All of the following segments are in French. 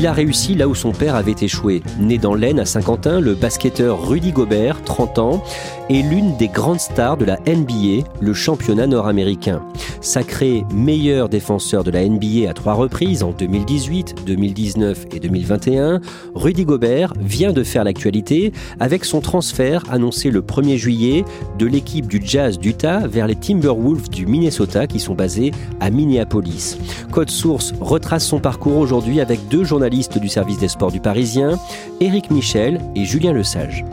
Il a réussi là où son père avait échoué. Né dans l'Aisne à Saint-Quentin, le basketteur Rudy Gobert, 30 ans, est l'une des grandes stars de la NBA, le championnat nord-américain. Sacré meilleur défenseur de la NBA à trois reprises en 2018, 2019 et 2021, Rudy Gobert vient de faire l'actualité avec son transfert annoncé le 1er juillet de l'équipe du Jazz d'Utah vers les Timberwolves du Minnesota qui sont basés à Minneapolis. Code Source retrace son parcours aujourd'hui avec deux journalistes du service des sports du Parisien, Éric Michel et Julien Lesage.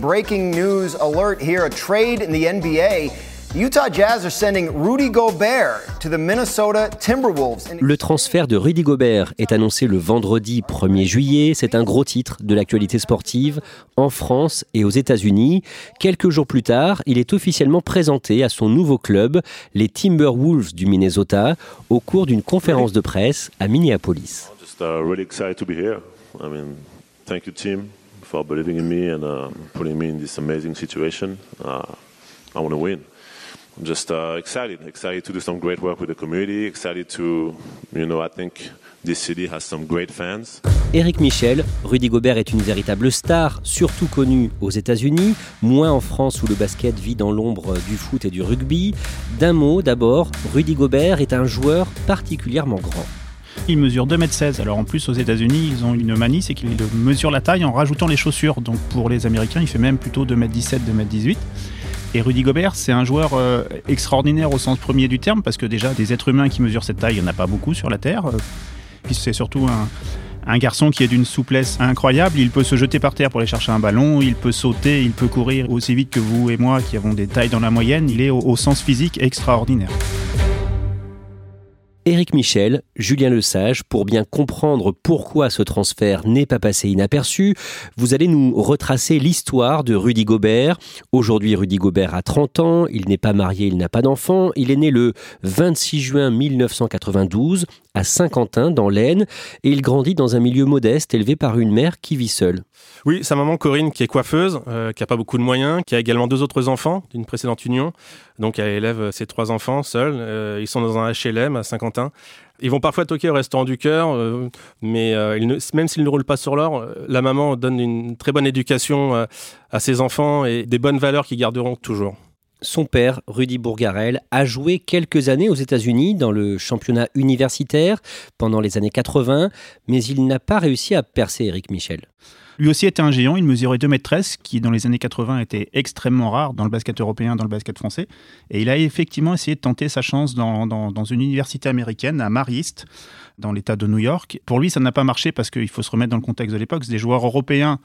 Breaking news alert here a trade in the NBA. The Utah Jazz are sending Rudy Gobert to the Minnesota Timberwolves. Le transfert de Rudy Gobert est annoncé le vendredi 1er juillet. C'est un gros titre de l'actualité sportive en France et aux États-Unis. Quelques jours plus tard, il est officiellement présenté à son nouveau club, les Timberwolves du Minnesota, au cours d'une conférence de presse à Minneapolis. Just uh, really excited to be here. I mean, thank you, team, for believing in me and uh, putting me in this amazing situation. Uh, I want to win. I'm just uh, excited, excited to do some great work with the community, excited to, you know, I think this city has some great fans. Éric Michel, Rudy Gobert est une véritable star, surtout connue aux États-Unis, moins en France où le basket vit dans l'ombre du foot et du rugby. D'un mot d'abord, Rudy Gobert est un joueur particulièrement grand. Il mesure 2m16. Alors en plus aux États-Unis, ils ont une manie, c'est qu'ils mesurent la taille en rajoutant les chaussures. Donc pour les Américains, il fait même plutôt 2m17, 2m18. Et Rudy Gobert, c'est un joueur euh, extraordinaire au sens premier du terme, parce que déjà, des êtres humains qui mesurent cette taille, il n'y en a pas beaucoup sur la Terre. Euh, Puis c'est surtout un, garçon qui est d'une souplesse incroyable. Il peut se jeter par terre pour aller chercher un ballon, il peut sauter, il peut courir aussi vite que vous et moi qui avons des tailles dans la moyenne. Il est au sens physique extraordinaire. Éric Michel, Julien Lesage, pour bien comprendre pourquoi ce transfert n'est pas passé inaperçu, vous allez nous retracer l'histoire de Rudy Gobert. Aujourd'hui, Rudy Gobert a 30 ans, il n'est pas marié, il n'a pas d'enfant, il est né le 26 juin 1992 à Saint-Quentin, dans l'Aisne, et il grandit dans un milieu modeste élevé par une mère qui vit seule. Oui, sa maman Corinne, qui est coiffeuse, euh, qui a pas beaucoup de moyens, qui a également deux autres enfants d'une précédente union. Donc elle élève ses trois enfants seuls. Euh, ils sont dans un HLM à Saint-Quentin. Ils vont parfois toquer au restaurant du cœur, euh, mais euh, même s'ils ne roulent pas sur l'or, euh, la maman donne une très bonne éducation euh, à ses enfants et des bonnes valeurs qu'ils garderont toujours. Son père, Rudy Bourgarel, a joué quelques années aux États-Unis dans le championnat universitaire pendant les années 80, mais il n'a pas réussi à percer Éric Michel. Lui aussi était un géant, il mesurait 2m13, ce qui dans les années 80 était extrêmement rare dans le basket européen, dans le basket français. Et il a effectivement essayé de tenter sa chance dans, dans- une université américaine, à Marist, dans l'État de New York. Pour lui, ça n'a pas marché parce qu'il faut se remettre dans le contexte de l'époque. Des joueurs européens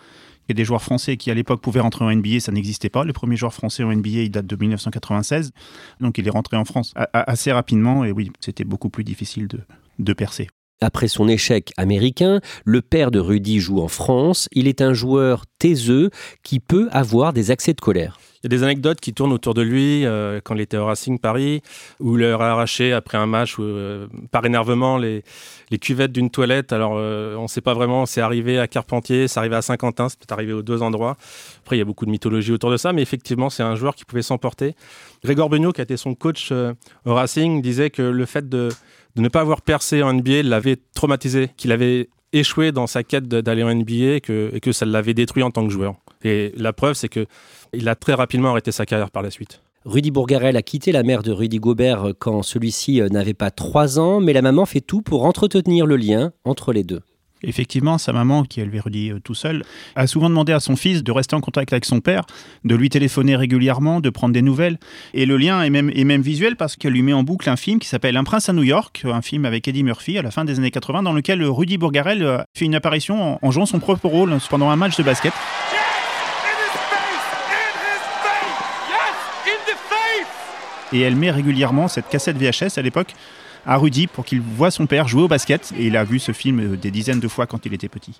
des joueurs français qui, à l'époque, pouvaient rentrer en NBA, ça n'existait pas. Le premier joueur français en NBA, il date de 1996. Donc il est rentré en France assez rapidement. Et oui, c'était beaucoup plus difficile de, de percer. Après son échec américain, le père de Rudy joue en France. Il est un joueur taiseux qui peut avoir des accès de colère. Il y a des anecdotes qui tournent autour de lui euh, quand il était au Racing Paris, où il leur a arraché après un match euh, par énervement les, cuvettes d'une toilette. Alors euh, on ne sait pas vraiment, c'est arrivé à Carpentier, c'est arrivé à Saint-Quentin, c'est arrivé aux deux endroits. Après il y a beaucoup de mythologie autour de ça, mais effectivement c'est un joueur qui pouvait s'emporter. Grégoire Beugnot, qui a été son coach au Racing, disait que le fait de, ne pas avoir percé en NBA l'avait traumatisé, qu'il avait échoué dans sa quête d'aller en NBA et que ça l'avait détruit en tant que joueur. Et la preuve, c'est que il a très rapidement arrêté sa carrière par la suite. Rudy Bourgarel a quitté la mère de Rudy Gobert quand celui-ci n'avait pas trois ans, mais la maman fait tout pour entretenir le lien entre les deux. Effectivement, sa maman, qui élevait Rudy euh, tout seul, a souvent demandé à son fils de rester en contact avec son père, de lui téléphoner régulièrement, de prendre des nouvelles. Et le lien est même, est même visuel parce qu'elle lui met en boucle un film qui s'appelle Un prince à New York, un film avec Eddie Murphy à la fin des années 80, dans lequel Rudy Bourgarel euh, fait une apparition en jouant son propre rôle pendant un match de basket. Et elle met régulièrement cette cassette VHS à l'époque à Rudy pour qu'il voit son père jouer au basket. Et il a vu ce film euh, des dizaines de fois quand il était petit.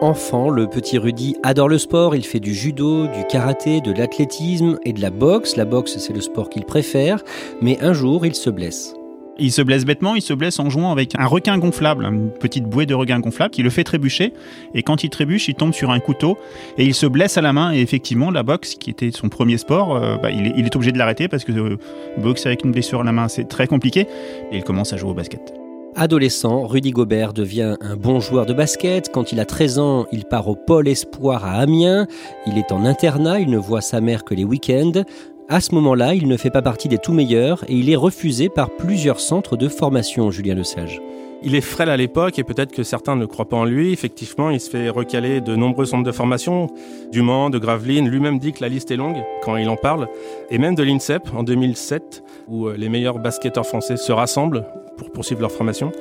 Enfant, le petit Rudy adore le sport. Il fait du judo, du karaté, de l'athlétisme et de la boxe. La boxe, c'est le sport qu'il préfère. Mais un jour, il se blesse. Il se blesse bêtement, il se blesse en jouant avec un requin gonflable, une petite bouée de requin gonflable qui le fait trébucher. Et quand il trébuche, il tombe sur un couteau et il se blesse à la main. Et effectivement, la boxe, qui était son premier sport, euh, bah, il, est, obligé de l'arrêter parce que euh, boxe avec une blessure à la main, c'est très compliqué. Et il commence à jouer au basket. Adolescent, Rudy Gobert devient un bon joueur de basket. Quand il a 13 ans, il part au pôle espoir à Amiens. Il est en internat, il ne voit sa mère que les week-ends. À ce moment-là, il ne fait pas partie des tout meilleurs et il est refusé par plusieurs centres de formation, Julien Lesage. Il est frêle à l'époque et peut-être que certains ne croient pas en lui. Effectivement, il se fait recaler de nombreux centres de formation, du Mans, de Gravelines. Lui-même dit que la liste est longue quand il en parle. Et même de l'INSEP en 2007, où euh, les meilleurs basketteurs français se rassemblent pour poursuivre leur formation.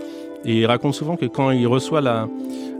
Et il raconte souvent que quand il reçoit la,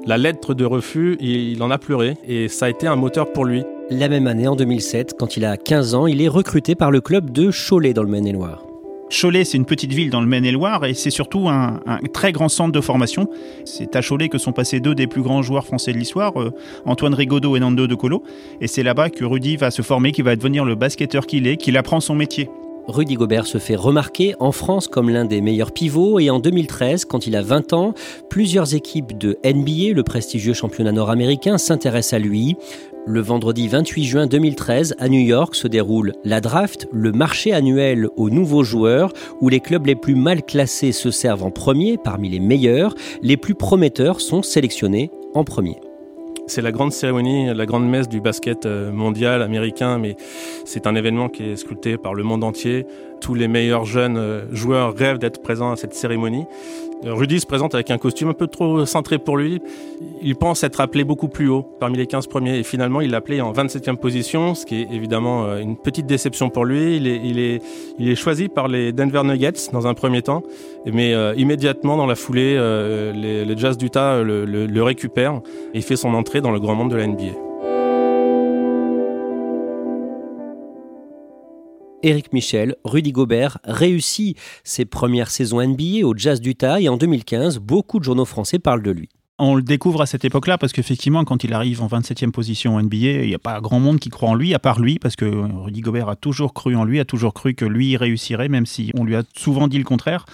la lettre de refus, il en a pleuré et ça a été un moteur pour lui. La même année, en 2007, quand il a 15 ans, il est recruté par le club de Cholet dans le Maine-et-Loire. Cholet, c'est une petite ville dans le Maine-et-Loire et c'est surtout un, très grand centre de formation. C'est à Cholet que sont passés deux des plus grands joueurs français de l'histoire, euh, Antoine Rigaudot et Nando De Colo. Et c'est là-bas que Rudy va se former, qu'il va devenir le basketteur qu'il est, qu'il apprend son métier. Rudy Gobert se fait remarquer en France comme l'un des meilleurs pivots et en 2013, quand il a 20 ans, plusieurs équipes de NBA, le prestigieux championnat nord-américain, s'intéressent à lui. Le vendredi 28 juin 2013, à New York, se déroule la draft, le marché annuel aux nouveaux joueurs, où les clubs les plus mal classés se servent en premier parmi les meilleurs, les plus prometteurs sont sélectionnés en premier. C'est la grande cérémonie, la grande messe du basket euh, mondial, américain, mais c'est un événement qui est sculpté par le monde entier. Tous les meilleurs jeunes euh, joueurs rêvent d'être présents à cette cérémonie. Rudy se présente avec un costume un peu trop centré pour lui. Il pense être appelé beaucoup plus haut parmi les 15 premiers et finalement il l'a appelé en 27e position, ce qui est évidemment euh, une petite déception pour lui. Il est, choisi par les Denver Nuggets dans un premier temps, mais euh, immédiatement dans la foulée, euh, les, Jazz d'Utah le, le, le récupèrent et fait son entrée dans le grand monde de la NBA. Eric Michel, Rudy Gobert réussit ses premières saisons NBA au Jazz d'Utah et en 2015, beaucoup de journaux français parlent de lui. On le découvre à cette époque-là parce qu'effectivement, quand il arrive en 27e position NBA, il n'y a pas grand monde qui croit en lui, à part lui, parce que Rudy Gobert a toujours cru en lui, a toujours cru que lui réussirait, même si on lui a souvent dit le contraire.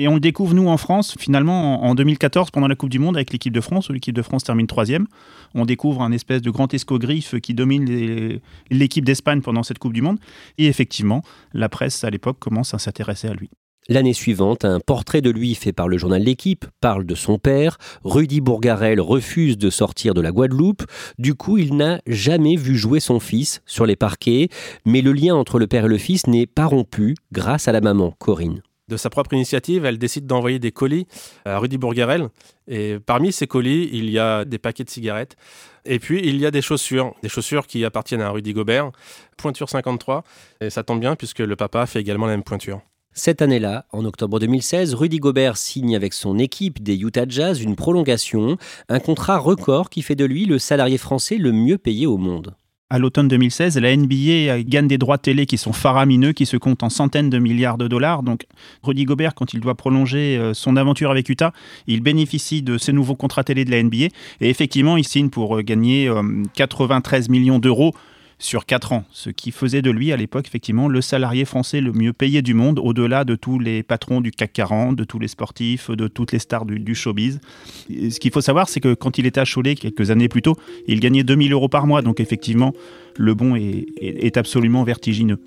Et on le découvre, nous, en France, finalement, en 2014, pendant la Coupe du Monde, avec l'équipe de France, où l'équipe de France termine troisième. On découvre un espèce de grand escogriffe qui domine l'équipe d'Espagne pendant cette Coupe du Monde. Et effectivement, la presse, à l'époque, commence à s'intéresser à lui. L'année suivante, un portrait de lui fait par le journal L'équipe parle de son père. Rudy Bourgarel refuse de sortir de la Guadeloupe. Du coup, il n'a jamais vu jouer son fils sur les parquets. Mais le lien entre le père et le fils n'est pas rompu grâce à la maman, Corinne de sa propre initiative, elle décide d'envoyer des colis à Rudy Bourgarel. Et parmi ces colis, il y a des paquets de cigarettes. Et puis, il y a des chaussures, des chaussures qui appartiennent à Rudy Gobert, pointure 53. Et ça tombe bien puisque le papa fait également la même pointure. Cette année-là, en octobre 2016, Rudy Gobert signe avec son équipe des Utah Jazz une prolongation, un contrat record qui fait de lui le salarié français le mieux payé au monde. À l'automne 2016, la NBA gagne des droits télé qui sont faramineux, qui se comptent en centaines de milliards de dollars. Donc, Rudy Gobert, quand il doit prolonger euh, son aventure avec Utah, il bénéficie de ces nouveaux contrats télé de la NBA. Et effectivement, il signe pour euh, gagner 93 euh, millions d'euros sur 4 ans, ce qui faisait de lui à l'époque effectivement le salarié français le mieux payé du monde, au-delà de tous les patrons du CAC 40, de tous les sportifs, de toutes les stars du, showbiz. ce qu'il faut savoir, c'est que quand il était à Cholet quelques années plus tôt, il gagnait 2000 euros par mois, donc effectivement, le bon est absolument vertigineux.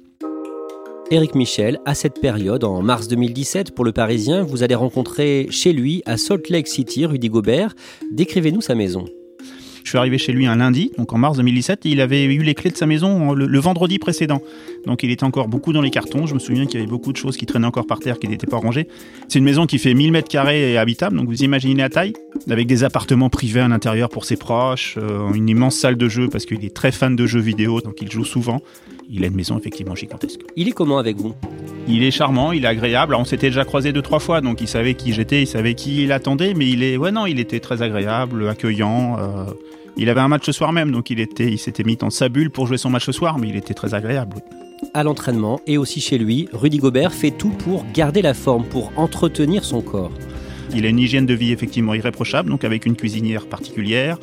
Éric Michel, à cette période, en mars 2017, pour le Parisien, vous allez rencontrer chez lui, à Salt Lake City, Rudy Gobert. Décrivez-nous sa maison. Je suis arrivé chez lui un lundi, donc en mars 2017, et il avait eu les clés de sa maison le, vendredi précédent. Donc il était encore beaucoup dans les cartons. Je me souviens qu'il y avait beaucoup de choses qui traînaient encore par terre qui n'étaient pas rangées. C'est une maison qui fait 1000 mètres carrés et habitable, donc vous imaginez la taille, avec des appartements privés à l'intérieur pour ses proches, euh, une immense salle de jeu parce qu'il est très fan de jeux vidéo, donc il joue souvent. Il a une maison effectivement gigantesque. Il est comment avec vous? Il est charmant, il est agréable. on s'était déjà croisé deux trois fois, donc il savait qui j'étais, il savait qui il attendait, mais il est, ouais non, il était très agréable, accueillant. Euh, il avait un match ce soir même, donc il, était, il s'était mis en sa bulle pour jouer son match ce soir, mais il était très agréable. À l'entraînement et aussi chez lui, Rudy Gobert fait tout pour garder la forme, pour entretenir son corps. Il a une hygiène de vie effectivement irréprochable, donc avec une cuisinière particulière,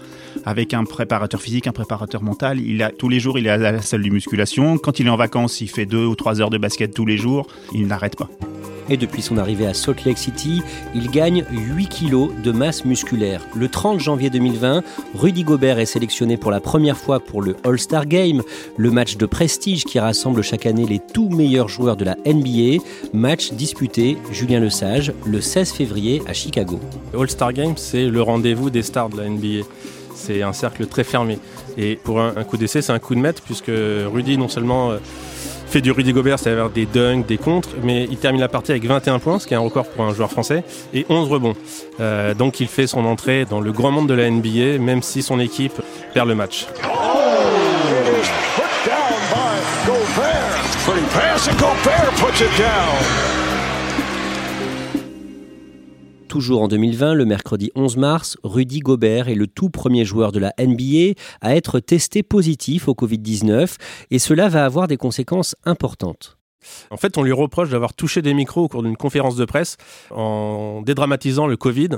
avec un préparateur physique, un préparateur mental. Il a, tous les jours, il est à la salle de musculation. Quand il est en vacances, il fait deux ou trois heures de basket tous les jours. Il n'arrête pas et depuis son arrivée à Salt Lake City, il gagne 8 kilos de masse musculaire. Le 30 janvier 2020, Rudy Gobert est sélectionné pour la première fois pour le All-Star Game, le match de prestige qui rassemble chaque année les tout meilleurs joueurs de la NBA, match disputé, Julien Lesage, le 16 février à Chicago. All-Star Game, c'est le rendez-vous des stars de la NBA. C'est un cercle très fermé. Et pour un, coup d'essai, c'est un coup de maître, puisque Rudy, non seulement... Euh, fait du Rudy Gobert, c'est-à-dire des dunks, des contres, mais il termine la partie avec 21 points, ce qui est un record pour un joueur français, et 11 rebonds. Euh, donc il fait son entrée dans le grand monde de la NBA, même si son équipe perd le match. Toujours en 2020, le mercredi 11 mars, Rudy Gobert est le tout premier joueur de la NBA à être testé positif au Covid-19 et cela va avoir des conséquences importantes. En fait, on lui reproche d'avoir touché des micros au cours d'une conférence de presse en dédramatisant le Covid.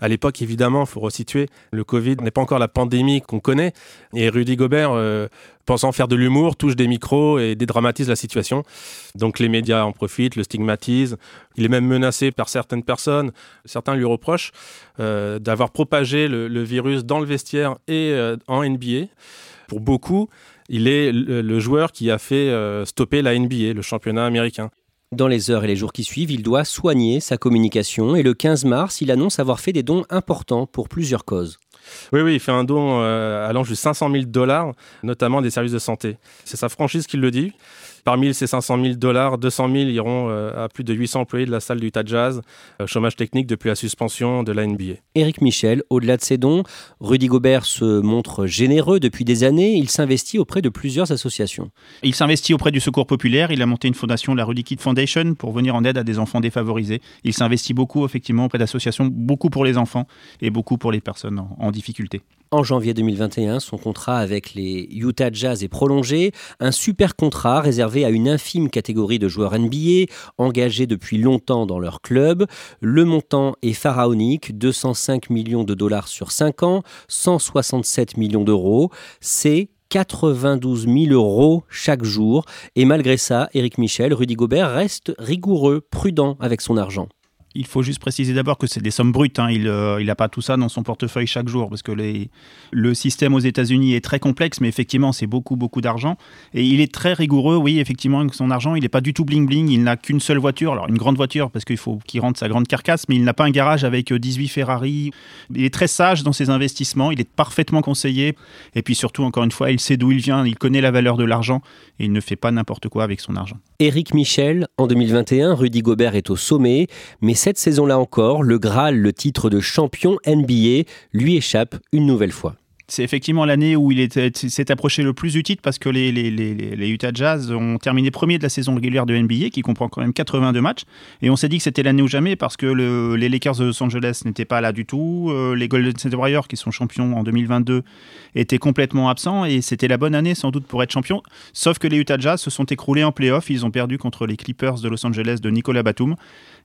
À l'époque, évidemment, il faut resituer, le Covid n'est pas encore la pandémie qu'on connaît. Et Rudy Gobert, euh, pensant faire de l'humour, touche des micros et dédramatise la situation. Donc les médias en profitent, le stigmatisent. Il est même menacé par certaines personnes. Certains lui reprochent euh, d'avoir propagé le, virus dans le vestiaire et euh, en NBA. Pour beaucoup, il est le, joueur qui a fait euh, stopper la NBA, le championnat américain. Dans les heures et les jours qui suivent, il doit soigner sa communication et le 15 mars, il annonce avoir fait des dons importants pour plusieurs causes. Oui, oui, il fait un don euh, allant jusqu'à 500 000 dollars, notamment des services de santé. C'est sa franchise qui le dit. Parmi ces 500 000 dollars, 200 000 iront euh, à plus de 800 employés de la salle du Utah Jazz, euh, chômage technique depuis la suspension de la NBA. Éric Michel, au-delà de ses dons, Rudy Gobert se montre généreux depuis des années. Il s'investit auprès de plusieurs associations. Il s'investit auprès du Secours populaire. Il a monté une fondation, la Rudy Kid Foundation, pour venir en aide à des enfants défavorisés. Il s'investit beaucoup, effectivement, auprès d'associations, beaucoup pour les enfants et beaucoup pour les personnes en difficulté. En janvier 2021, son contrat avec les Utah Jazz est prolongé, un super contrat réservé à une infime catégorie de joueurs NBA engagés depuis longtemps dans leur club. Le montant est pharaonique, 205 millions de dollars sur 5 ans, 167 millions d'euros. C'est 92 000 euros chaque jour. Et malgré ça, Eric Michel, Rudy Gobert reste rigoureux, prudent avec son argent il faut juste préciser d'abord que c'est des sommes brutes. Hein. Il n'a euh, pas tout ça dans son portefeuille chaque jour parce que le système aux États-Unis est très complexe, mais effectivement, c'est beaucoup, beaucoup d'argent. Et il est très rigoureux, oui, effectivement, avec son argent. Il n'est pas du tout bling-bling. Il n'a qu'une seule voiture. Alors, une grande voiture parce qu'il faut qu'il rentre sa grande carcasse, mais il n'a pas un garage avec 18 euh, Ferrari. Il est très sage dans ses investissements. Il est parfaitement conseillé. Et puis surtout, encore une fois, il sait d'où il vient. Il connaît la valeur de l'argent et il ne fait pas n'importe quoi avec son argent. Éric Michel, en 2021, Rudy Gobert est au sommet, mais cette saison-là encore, le Graal, le titre de champion NBA, lui échappe une nouvelle fois c'est effectivement l'année où il s'est approché le plus du titre parce que les, Utah Jazz ont terminé premier de la saison régulière de NBA qui comprend quand même 82 matchs. Et on s'est dit que c'était l'année ou jamais parce que les Lakers de Los Angeles n'étaient pas là du tout, euh, les Golden State Warriors qui sont champions en 2022 étaient complètement absents et c'était la bonne année sans doute pour être champion sauf que les Utah Jazz se sont écroulés en playoff, ils ont perdu contre les Clippers de Los Angeles de Nicolas Batum.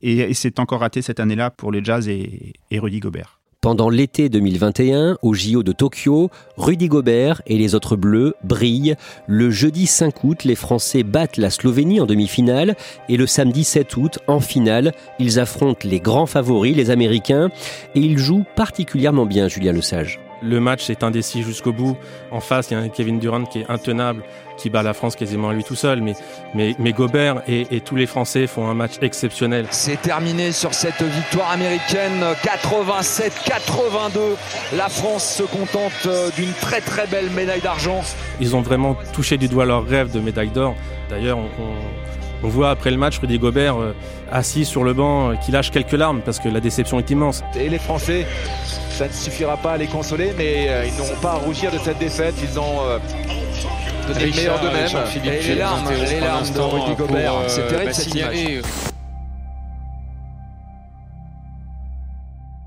Et, c'est encore raté cette année-là pour les Jazz et Rudy Gobert. Pendant l'été 2021, au JO de Tokyo, Rudy Gobert et les autres Bleus brillent. Le jeudi 5 août, les Français battent la Slovénie en demi-finale et le samedi 7 août, en finale, ils affrontent les grands favoris, les Américains, et ils jouent particulièrement bien, Julien Lesage. Le match est indécis jusqu'au bout. En face, il y a un Kevin Durant qui est intenable, qui bat la France quasiment à lui tout seul. Mais, mais, mais Gobert et, et, tous les Français font un match exceptionnel. C'est terminé sur cette victoire américaine 87-82. La France se contente euh, d'une très très belle médaille d'argent. Ils ont vraiment touché du doigt leur rêve de médaille d'or. D'ailleurs, on, on, on, voit après le match Rudy Gobert euh, assis sur le banc euh, qui lâche quelques larmes parce que la déception est immense. Et les Français ça ne suffira pas à les consoler, mais euh, ils n'auront pas à rougir de cette défaite. Ils ont donné le meilleur d'eux-mêmes. Les larmes, les larmes de Rudy Gobert. Euh, C'est terrible cette image.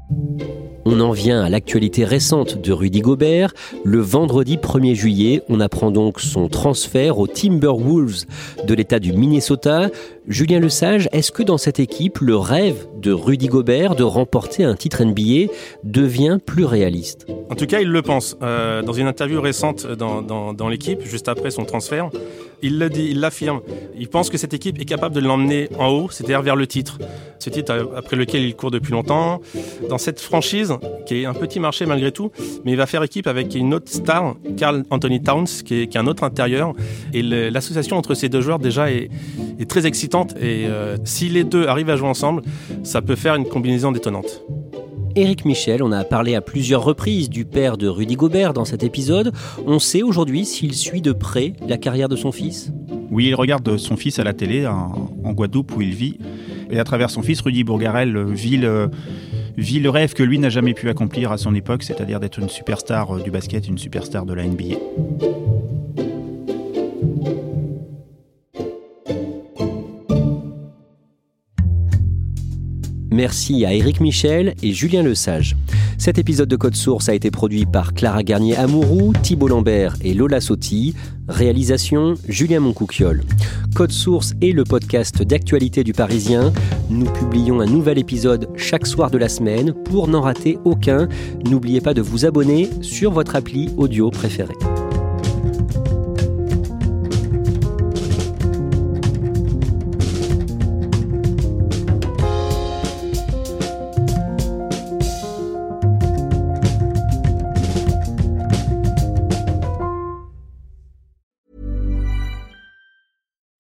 On en vient à l'actualité récente de Rudy Gobert. Le vendredi 1er juillet, on apprend donc son transfert aux Timberwolves de l'État du Minnesota. Julien Lesage, est-ce que dans cette équipe, le rêve de Rudy Gobert de remporter un titre NBA devient plus réaliste? En tout cas, il le pense. Euh, dans une interview récente dans, l'équipe, juste après son transfert, il l'affirme. Il pense que cette équipe est capable de l'emmener en haut, c'est-à-dire vers le titre. Ce titre après lequel il court depuis longtemps. Cette franchise, qui est un petit marché malgré tout, mais il va faire équipe avec une autre star, Carl Anthony Towns, qui est, qui est un autre intérieur. Et l'association entre ces deux joueurs déjà est, est très excitante. Et euh, si les deux arrivent à jouer ensemble, ça peut faire une combinaison détonnante. Éric Michel, on a parlé à plusieurs reprises du père de Rudy Gobert dans cet épisode. On sait aujourd'hui s'il suit de près la carrière de son fils? Oui, il regarde son fils à la télé en, en Guadeloupe où il vit. Et à travers son fils, Rudy Bourgarel vit le, vit le rêve que lui n'a jamais pu accomplir à son époque, c'est-à-dire d'être une superstar du basket, une superstar de la NBA. Merci à Éric Michel et Julien Lesage. Cet épisode de Code Source a été produit par Clara Garnier-Amouroux, Thibault Lambert et Lola Sotti. Réalisation Julien Moncouquiole. Code Source est le podcast d'actualité du Parisien. Nous publions un nouvel épisode chaque soir de la semaine. Pour n'en rater aucun, n'oubliez pas de vous abonner sur votre appli audio préférée.